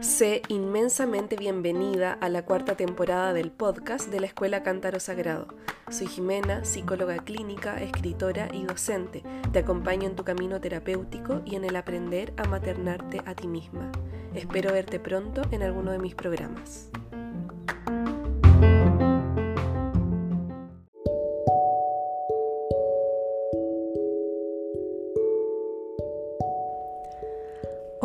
Sé inmensamente bienvenida a la cuarta temporada del podcast de la Escuela Cántaro Sagrado. Soy Jimena, psicóloga clínica, escritora y docente. Te acompaño en tu camino terapéutico y en el aprender a maternarte a ti misma. Espero verte pronto en alguno de mis programas.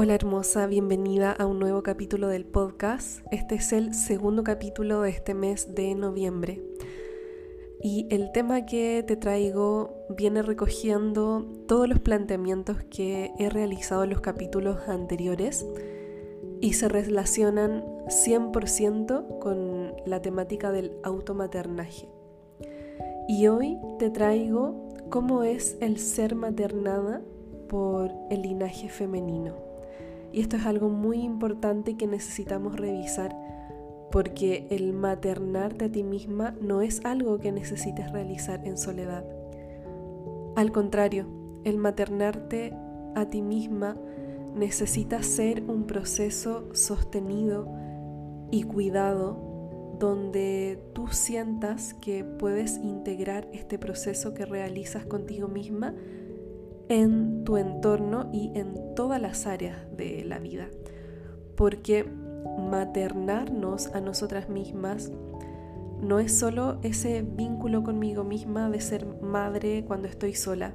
Hola hermosa, bienvenida a un nuevo capítulo del podcast. Este es el segundo capítulo de este mes de noviembre. Y el tema que te traigo viene recogiendo todos los planteamientos que he realizado en los capítulos anteriores y se relacionan 100% con la temática del automaternaje. Y hoy te traigo cómo es el ser maternada por el linaje femenino. Y esto es algo muy importante que necesitamos revisar porque el maternarte a ti misma no es algo que necesites realizar en soledad. Al contrario, el maternarte a ti misma necesita ser un proceso sostenido y cuidado donde tú sientas que puedes integrar este proceso que realizas contigo misma en tu entorno y en todas las áreas de la vida. Porque maternarnos a nosotras mismas no es solo ese vínculo conmigo misma de ser madre cuando estoy sola,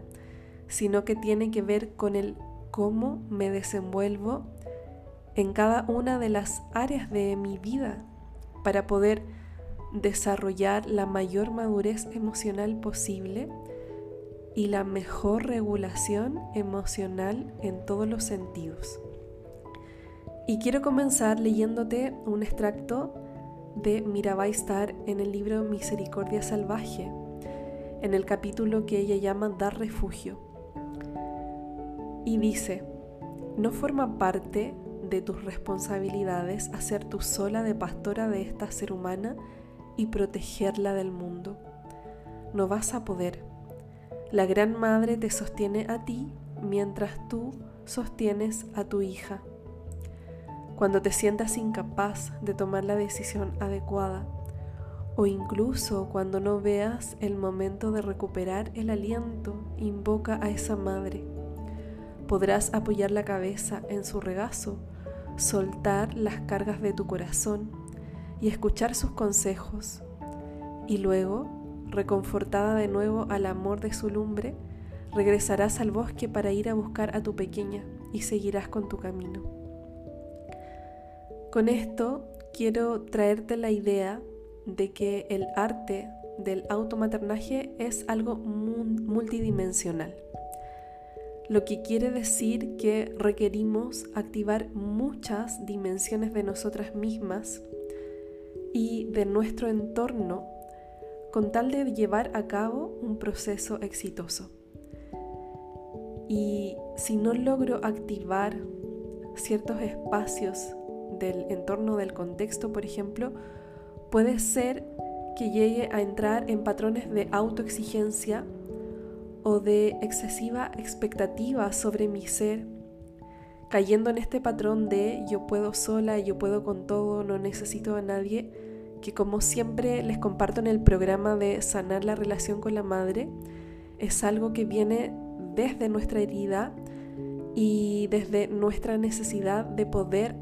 sino que tiene que ver con el cómo me desenvuelvo en cada una de las áreas de mi vida para poder desarrollar la mayor madurez emocional posible y la mejor regulación emocional en todos los sentidos. Y quiero comenzar leyéndote un extracto de Mirabai Star en el libro Misericordia Salvaje, en el capítulo que ella llama Dar refugio. Y dice, no forma parte de tus responsabilidades hacer tú sola de pastora de esta ser humana y protegerla del mundo. No vas a poder la Gran Madre te sostiene a ti mientras tú sostienes a tu hija. Cuando te sientas incapaz de tomar la decisión adecuada o incluso cuando no veas el momento de recuperar el aliento, invoca a esa madre. Podrás apoyar la cabeza en su regazo, soltar las cargas de tu corazón y escuchar sus consejos. Y luego reconfortada de nuevo al amor de su lumbre, regresarás al bosque para ir a buscar a tu pequeña y seguirás con tu camino. Con esto quiero traerte la idea de que el arte del automaternaje es algo multidimensional, lo que quiere decir que requerimos activar muchas dimensiones de nosotras mismas y de nuestro entorno con tal de llevar a cabo un proceso exitoso. Y si no logro activar ciertos espacios del entorno del contexto, por ejemplo, puede ser que llegue a entrar en patrones de autoexigencia o de excesiva expectativa sobre mi ser, cayendo en este patrón de yo puedo sola, yo puedo con todo, no necesito a nadie, que como siempre les comparto en el programa de sanar la relación con la madre, es algo que viene desde nuestra herida y desde nuestra necesidad de poder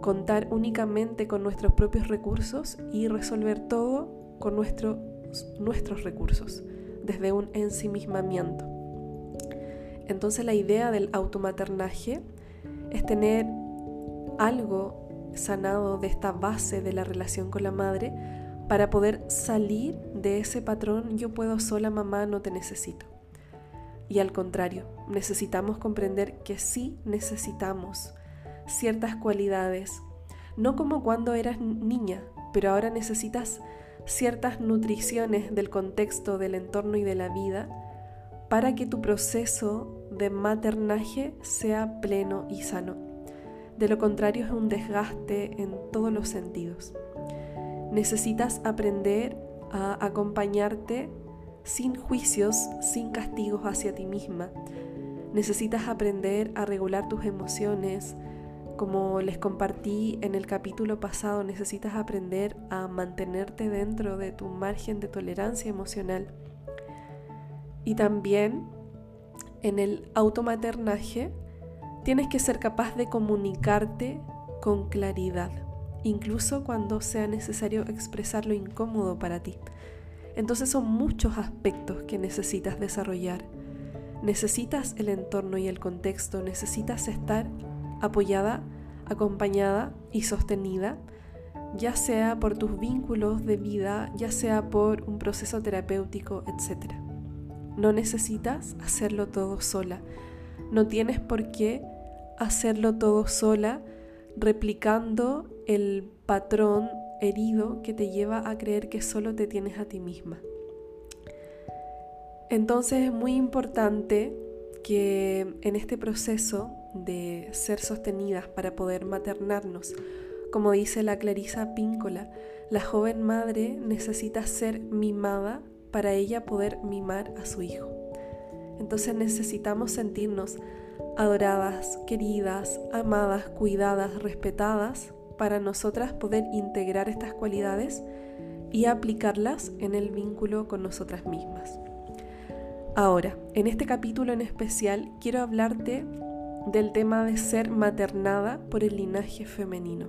contar únicamente con nuestros propios recursos y resolver todo con nuestros recursos, desde un ensimismamiento. Entonces la idea del automaternaje es tener algo sanado de esta base de la relación con la madre para poder salir de ese patrón yo puedo sola mamá, no te necesito. Y al contrario, necesitamos comprender que sí necesitamos ciertas cualidades, no como cuando eras niña, pero ahora necesitas ciertas nutriciones del contexto, del entorno y de la vida para que tu proceso de maternaje sea pleno y sano. De lo contrario es un desgaste en todos los sentidos. Necesitas aprender a acompañarte sin juicios, sin castigos hacia ti misma. Necesitas aprender a regular tus emociones. Como les compartí en el capítulo pasado, necesitas aprender a mantenerte dentro de tu margen de tolerancia emocional. Y también en el automaternaje tienes que ser capaz de comunicarte con claridad, incluso cuando sea necesario expresar lo incómodo para ti. Entonces son muchos aspectos que necesitas desarrollar. Necesitas el entorno y el contexto, necesitas estar apoyada, acompañada y sostenida, ya sea por tus vínculos de vida, ya sea por un proceso terapéutico, etc. No necesitas hacerlo todo sola. No tienes por qué hacerlo todo sola replicando el patrón herido que te lleva a creer que solo te tienes a ti misma. Entonces es muy importante que en este proceso de ser sostenidas para poder maternarnos, como dice la Clarisa Píncola, la joven madre necesita ser mimada para ella poder mimar a su hijo. Entonces necesitamos sentirnos adoradas, queridas, amadas, cuidadas, respetadas para nosotras poder integrar estas cualidades y aplicarlas en el vínculo con nosotras mismas. Ahora, en este capítulo en especial quiero hablarte del tema de ser maternada por el linaje femenino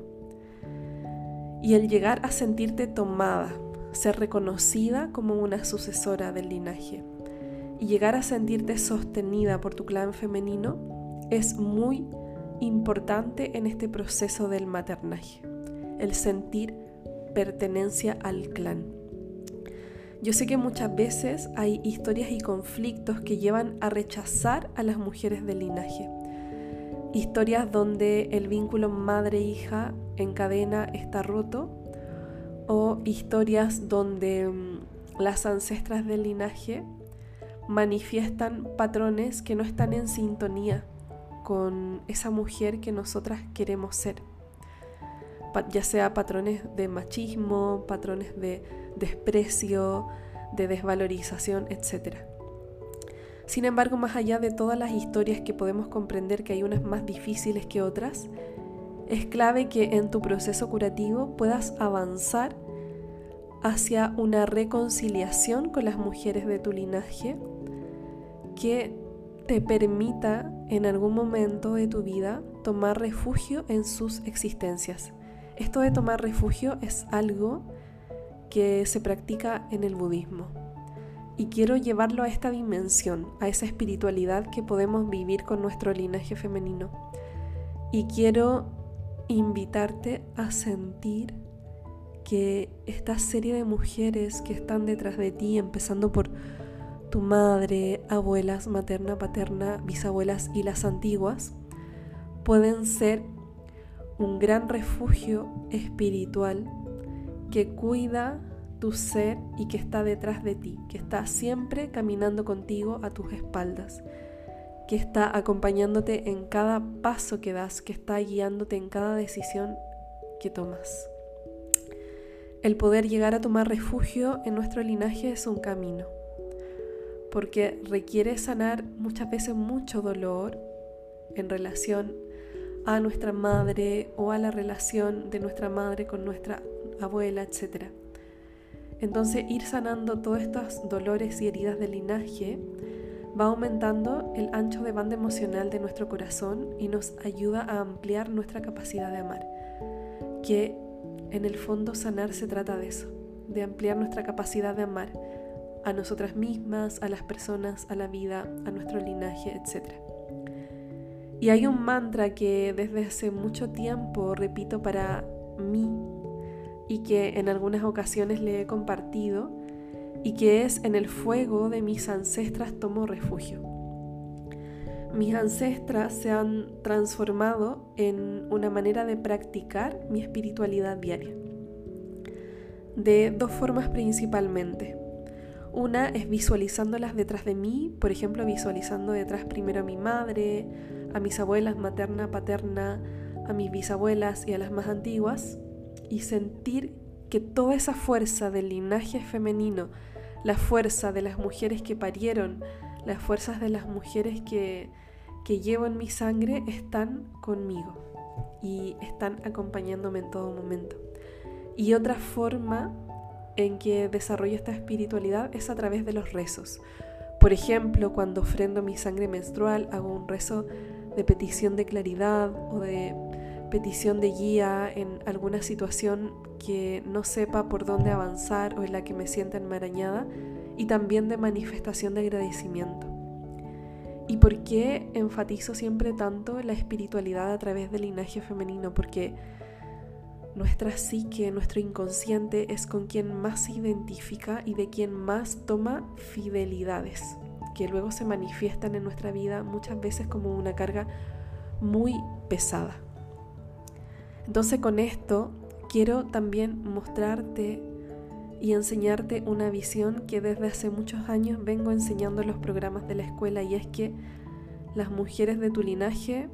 y el llegar a sentirte tomada, ser reconocida como una sucesora del linaje llegar a sentirte sostenida por tu clan femenino es muy importante en este proceso del maternaje, el sentir pertenencia al clan. Yo sé que muchas veces hay historias y conflictos que llevan a rechazar a las mujeres del linaje. Historias donde el vínculo madre-hija en cadena está roto o historias donde mm, las ancestras del linaje manifiestan patrones que no están en sintonía con esa mujer que nosotras queremos ser. Ya sea patrones de machismo, patrones de desprecio, de desvalorización, etc. Sin embargo, más allá de todas las historias que podemos comprender que hay unas más difíciles que otras, es clave que en tu proceso curativo puedas avanzar hacia una reconciliación con las mujeres de tu linaje que te permita en algún momento de tu vida tomar refugio en sus existencias. Esto de tomar refugio es algo que se practica en el budismo. Y quiero llevarlo a esta dimensión, a esa espiritualidad que podemos vivir con nuestro linaje femenino. Y quiero invitarte a sentir que esta serie de mujeres que están detrás de ti, empezando por tu madre, abuelas, materna, paterna, bisabuelas y las antiguas pueden ser un gran refugio espiritual que cuida tu ser y que está detrás de ti, que está siempre caminando contigo a tus espaldas, que está acompañándote en cada paso que das, que está guiándote en cada decisión que tomas. El poder llegar a tomar refugio en nuestro linaje es un camino porque requiere sanar muchas veces mucho dolor en relación a nuestra madre o a la relación de nuestra madre con nuestra abuela, etc. Entonces ir sanando todos estos dolores y heridas del linaje va aumentando el ancho de banda emocional de nuestro corazón y nos ayuda a ampliar nuestra capacidad de amar. Que en el fondo sanar se trata de eso, de ampliar nuestra capacidad de amar a nosotras mismas, a las personas, a la vida, a nuestro linaje, etc. Y hay un mantra que desde hace mucho tiempo repito para mí y que en algunas ocasiones le he compartido y que es en el fuego de mis ancestras tomo refugio. Mis ancestras se han transformado en una manera de practicar mi espiritualidad diaria. De dos formas principalmente. Una es visualizándolas detrás de mí, por ejemplo, visualizando detrás primero a mi madre, a mis abuelas materna, paterna, a mis bisabuelas y a las más antiguas, y sentir que toda esa fuerza del linaje femenino la fuerza de las mujeres que parieron, las fuerzas de las mujeres que, que llevo en mi sangre están conmigo y están acompañándome en todo momento. Y otra forma en que desarrollo esta espiritualidad es a través de los rezos. Por ejemplo, cuando ofrendo mi sangre menstrual, hago un rezo de petición de claridad o de petición de guía en alguna situación que no sepa por dónde avanzar o en la que me sienta enmarañada y también de manifestación de agradecimiento. ¿Y por qué enfatizo siempre tanto la espiritualidad a través del linaje femenino? Porque nuestra psique, nuestro inconsciente es con quien más se identifica y de quien más toma fidelidades, que luego se manifiestan en nuestra vida muchas veces como una carga muy pesada. Entonces con esto quiero también mostrarte y enseñarte una visión que desde hace muchos años vengo enseñando en los programas de la escuela y es que las mujeres de tu linaje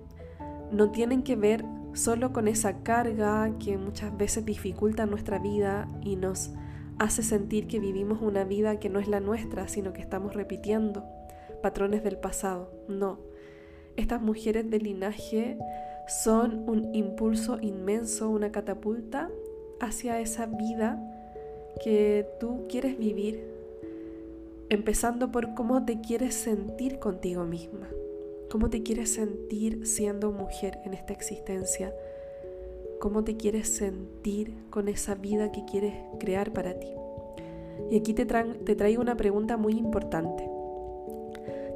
no tienen que ver solo con esa carga que muchas veces dificulta nuestra vida y nos hace sentir que vivimos una vida que no es la nuestra, sino que estamos repitiendo patrones del pasado. No, estas mujeres de linaje son un impulso inmenso, una catapulta hacia esa vida que tú quieres vivir, empezando por cómo te quieres sentir contigo misma, cómo te quieres sentir siendo mujer en esta existencia, cómo te quieres sentir con esa vida que quieres crear para ti. Y aquí te, te traigo una pregunta muy importante.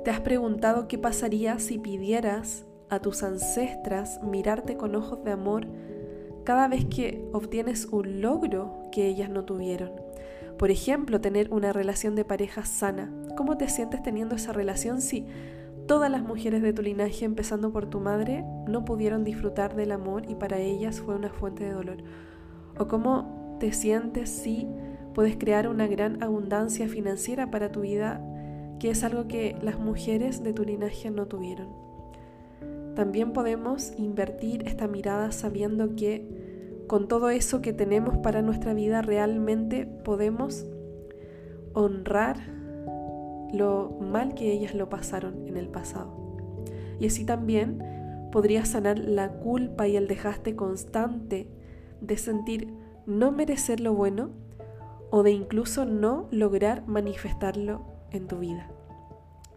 ¿Te has preguntado qué pasaría si pidieras a tus ancestras mirarte con ojos de amor cada vez que obtienes un logro que ellas no tuvieron. Por ejemplo, tener una relación de pareja sana. ¿Cómo te sientes teniendo esa relación si todas las mujeres de tu linaje, empezando por tu madre, no pudieron disfrutar del amor y para ellas fue una fuente de dolor? ¿O cómo te sientes si puedes crear una gran abundancia financiera para tu vida, que es algo que las mujeres de tu linaje no tuvieron? También podemos invertir esta mirada sabiendo que con todo eso que tenemos para nuestra vida realmente podemos honrar lo mal que ellas lo pasaron en el pasado. Y así también podría sanar la culpa y el dejaste constante de sentir no merecer lo bueno o de incluso no lograr manifestarlo en tu vida.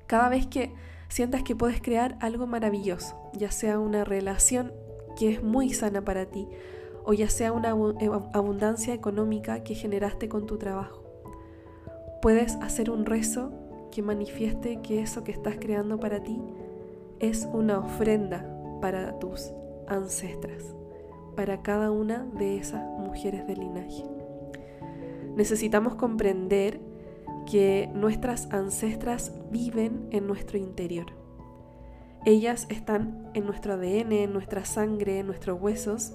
Cada vez que sientas que puedes crear algo maravilloso, ya sea una relación que es muy sana para ti o ya sea una eh, abundancia económica que generaste con tu trabajo. Puedes hacer un rezo que manifieste que eso que estás creando para ti es una ofrenda para tus ancestras, para cada una de esas mujeres del linaje. Necesitamos comprender que nuestras ancestras viven en nuestro interior. Ellas están en nuestro ADN, en nuestra sangre, en nuestros huesos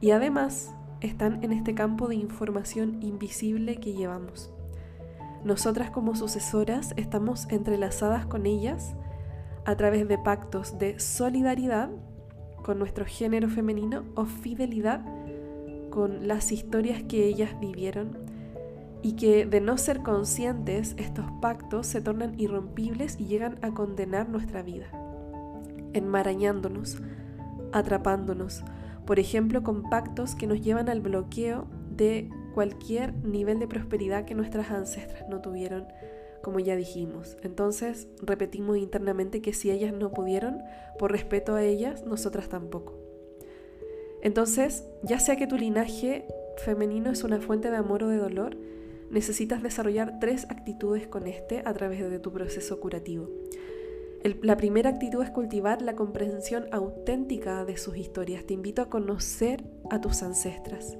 y además están en este campo de información invisible que llevamos. Nosotras como sucesoras estamos entrelazadas con ellas a través de pactos de solidaridad con nuestro género femenino o fidelidad con las historias que ellas vivieron y que de no ser conscientes estos pactos se tornan irrompibles y llegan a condenar nuestra vida, enmarañándonos, atrapándonos, por ejemplo con pactos que nos llevan al bloqueo de cualquier nivel de prosperidad que nuestras ancestras no tuvieron, como ya dijimos. Entonces repetimos internamente que si ellas no pudieron, por respeto a ellas, nosotras tampoco. Entonces, ya sea que tu linaje femenino es una fuente de amor o de dolor, necesitas desarrollar tres actitudes con este a través de tu proceso curativo. la primera actitud es cultivar la comprensión auténtica de sus historias. Te invito a conocer a tus ancestras.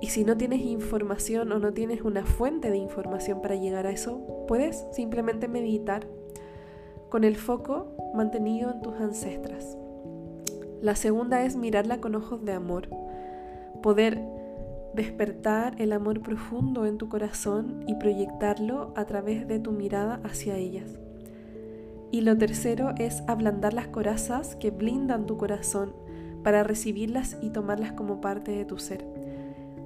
Y si no tienes información o no tienes una fuente de información para llegar a eso, puedes simplemente meditar con el foco mantenido en tus ancestras. La segunda es mirarla con ojos de amor. Poder despertar el amor profundo en tu corazón y proyectarlo a través de tu mirada hacia ellas. Y lo tercero es ablandar las corazas que blindan tu corazón para recibirlas y tomarlas como parte de tu ser.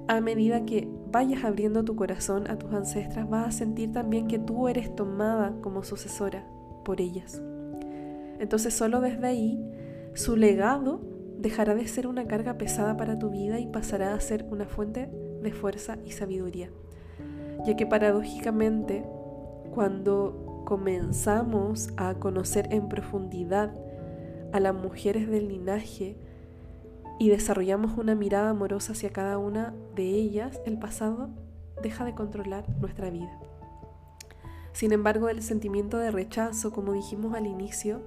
a medida que vayas abriendo tu corazón a tus ancestras, vas a sentir también que tú eres tomada como sucesora por ellas. Entonces solo desde ahí, su legado dejará de ser una carga pesada para tu vida y pasará a ser una fuente de fuerza y sabiduría. Ya que paradójicamente, cuando comenzamos a conocer en profundidad a las mujeres del linaje, y desarrollamos una mirada amorosa hacia cada una de ellas, el pasado deja de controlar nuestra vida. Sin embargo, el sentimiento de rechazo, como dijimos al inicio,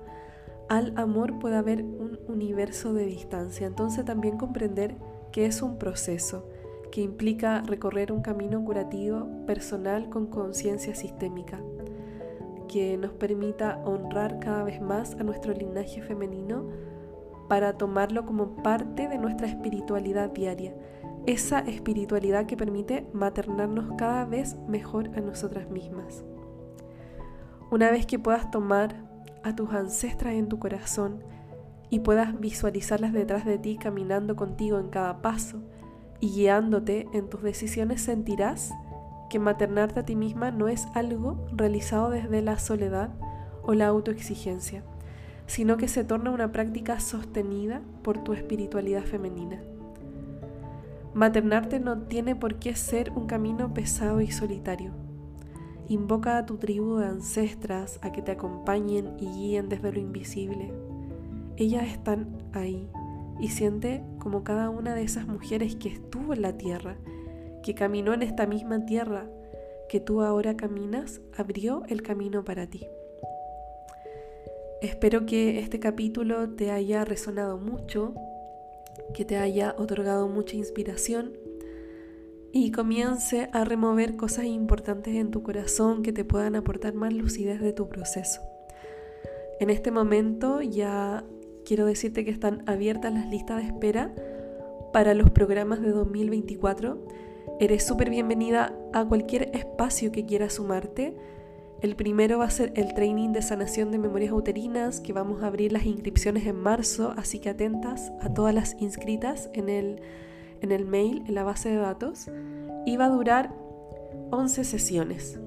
al amor puede haber un universo de distancia. Entonces también comprender que es un proceso que implica recorrer un camino curativo personal con conciencia sistémica, que nos permita honrar cada vez más a nuestro linaje femenino para tomarlo como parte de nuestra espiritualidad diaria, esa espiritualidad que permite maternarnos cada vez mejor a nosotras mismas. Una vez que puedas tomar a tus ancestras en tu corazón y puedas visualizarlas detrás de ti caminando contigo en cada paso y guiándote en tus decisiones, sentirás que maternarte a ti misma no es algo realizado desde la soledad o la autoexigencia, sino que se torna una práctica sostenida por tu espiritualidad femenina. Maternarte no tiene por qué ser un camino pesado y solitario. Invoca a tu tribu de ancestras a que te acompañen y guíen desde lo invisible. Ellas están ahí y siente como cada una de esas mujeres que estuvo en la tierra, que caminó en esta misma tierra que tú ahora caminas, abrió el camino para ti. Espero que este capítulo te haya resonado mucho, que te haya otorgado mucha inspiración y comience a remover cosas importantes en tu corazón que te puedan aportar más lucidez de tu proceso. En este momento ya quiero decirte que están abiertas las listas de espera para los programas de 2024. Eres súper bienvenida a cualquier espacio que quieras sumarte. El primero va a ser el training de sanación de memorias uterinas, que vamos a abrir las inscripciones en marzo, así que atentas a todas las inscritas en el, en el mail, en la base de datos, y va a durar 11 sesiones.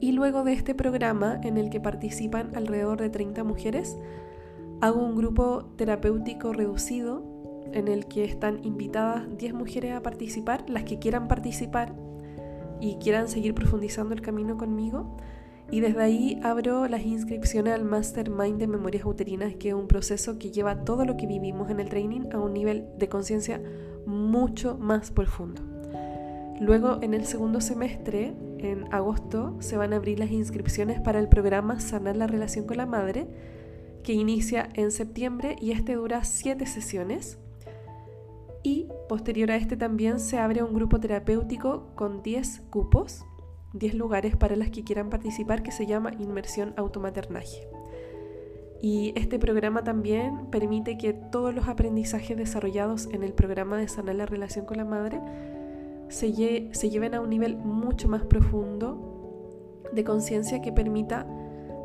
Y luego de este programa, en el que participan alrededor de 30 mujeres, hago un grupo terapéutico reducido en el que están invitadas 10 mujeres a participar, las que quieran participar y quieran seguir profundizando el camino conmigo y desde ahí abro las inscripciones al Mastermind de Memorias Uterinas, que es un proceso que lleva todo lo que vivimos en el training a un nivel de conciencia mucho más profundo. Luego, en el segundo semestre, en agosto, se van a abrir las inscripciones para el programa Sanar la relación con la madre, que inicia en septiembre y este dura siete sesiones. Y posterior a este también se abre un grupo terapéutico con 10 cupos 10 lugares para las que quieran participar que se llama Inmersión Automaternaje. Y este programa también permite que todos los aprendizajes desarrollados en el programa de sanar la relación con la madre se, se lleven a un nivel mucho más profundo de conciencia que permita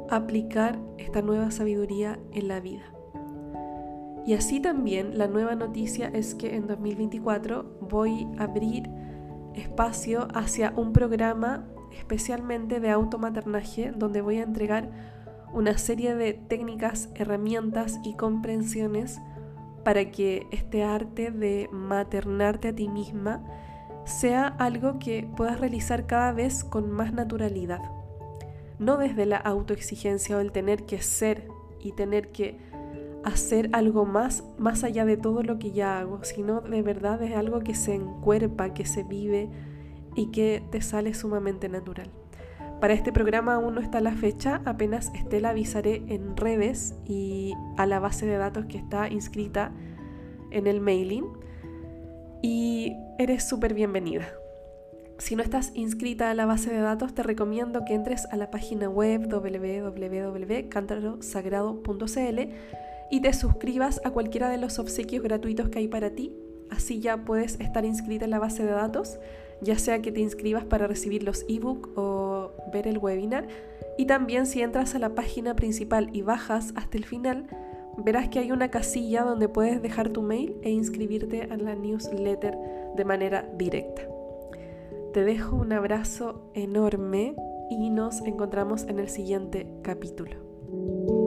aplicar esta nueva sabiduría en la vida. Y así también la nueva noticia es que en 2024 voy a abrir espacio hacia un programa especialmente de automaternaje, donde voy a entregar una serie de técnicas, herramientas y comprensiones para que este arte de maternarte a ti misma sea algo que puedas realizar cada vez con más naturalidad. No desde la autoexigencia o el tener que ser y tener que hacer algo más más allá de todo lo que ya hago, sino de verdad es algo que se encuerpa, que se vive, y que te sale sumamente natural. Para este programa aún no está la fecha, apenas esté la avisaré en redes y a la base de datos que está inscrita en el mailing. Y eres súper bienvenida. Si no estás inscrita a la base de datos, te recomiendo que entres a la página web www.cantarosagrado.cl y te suscribas a cualquiera de los obsequios gratuitos que hay para ti. Así ya puedes estar inscrita en la base de datos ya sea que te inscribas para recibir los ebook o ver el webinar. Y también si entras a la página principal y bajas hasta el final, verás que hay una casilla donde puedes dejar tu mail e inscribirte a la newsletter de manera directa. Te dejo un abrazo enorme y nos encontramos en el siguiente capítulo.